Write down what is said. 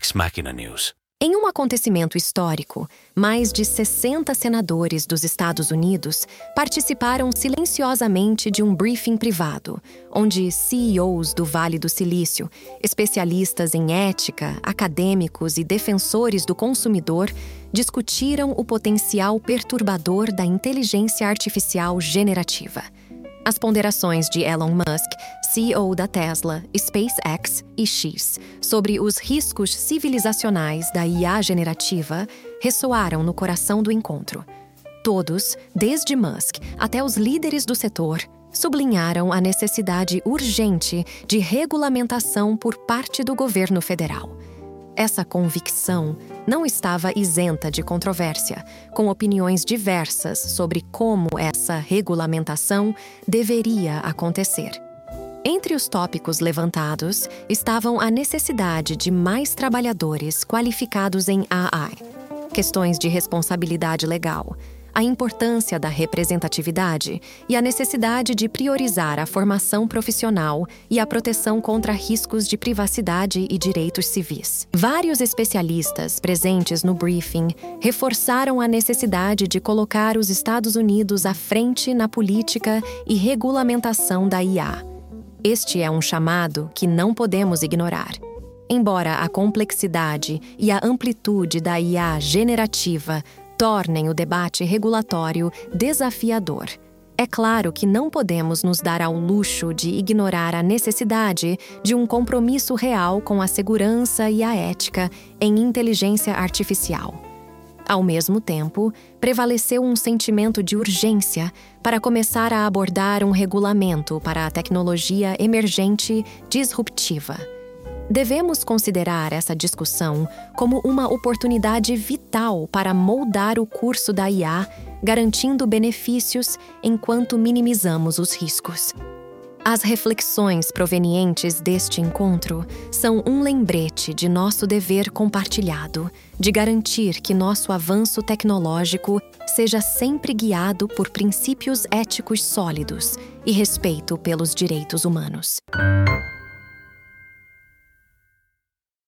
Vox Machina News. Em um acontecimento histórico, mais de 60 senadores dos Estados Unidos participaram silenciosamente de um briefing privado, onde CEOs do Vale do Silício, especialistas em ética, acadêmicos e defensores do consumidor discutiram o potencial perturbador da inteligência artificial generativa. As ponderações de Elon Musk, CEO da Tesla, SpaceX e X, sobre os riscos civilizacionais da IA generativa ressoaram no coração do encontro. Todos, desde Musk até os líderes do setor, sublinharam a necessidade urgente de regulamentação por parte do governo federal. Essa convicção não estava isenta de controvérsia, com opiniões diversas sobre como essa regulamentação deveria acontecer. Entre os tópicos levantados estavam a necessidade de mais trabalhadores qualificados em AI, questões de responsabilidade legal, a importância da representatividade e a necessidade de priorizar a formação profissional e a proteção contra riscos de privacidade e direitos civis. Vários especialistas presentes no briefing reforçaram a necessidade de colocar os Estados Unidos à frente na política e regulamentação da IA. Este é um chamado que não podemos ignorar. Embora a complexidade e a amplitude da IA generativa tornem o debate regulatório desafiador. É claro que não podemos nos dar ao luxo de ignorar a necessidade de um compromisso real com a segurança e a ética em inteligência artificial. Ao mesmo tempo, prevaleceu um sentimento de urgência para começar a abordar um regulamento para a tecnologia emergente disruptiva. Devemos considerar essa discussão como uma oportunidade vital para moldar o curso da IA, garantindo benefícios enquanto minimizamos os riscos. As reflexões provenientes deste encontro são um lembrete de nosso dever compartilhado de garantir que nosso avanço tecnológico seja sempre guiado por princípios éticos sólidos e respeito pelos direitos humanos.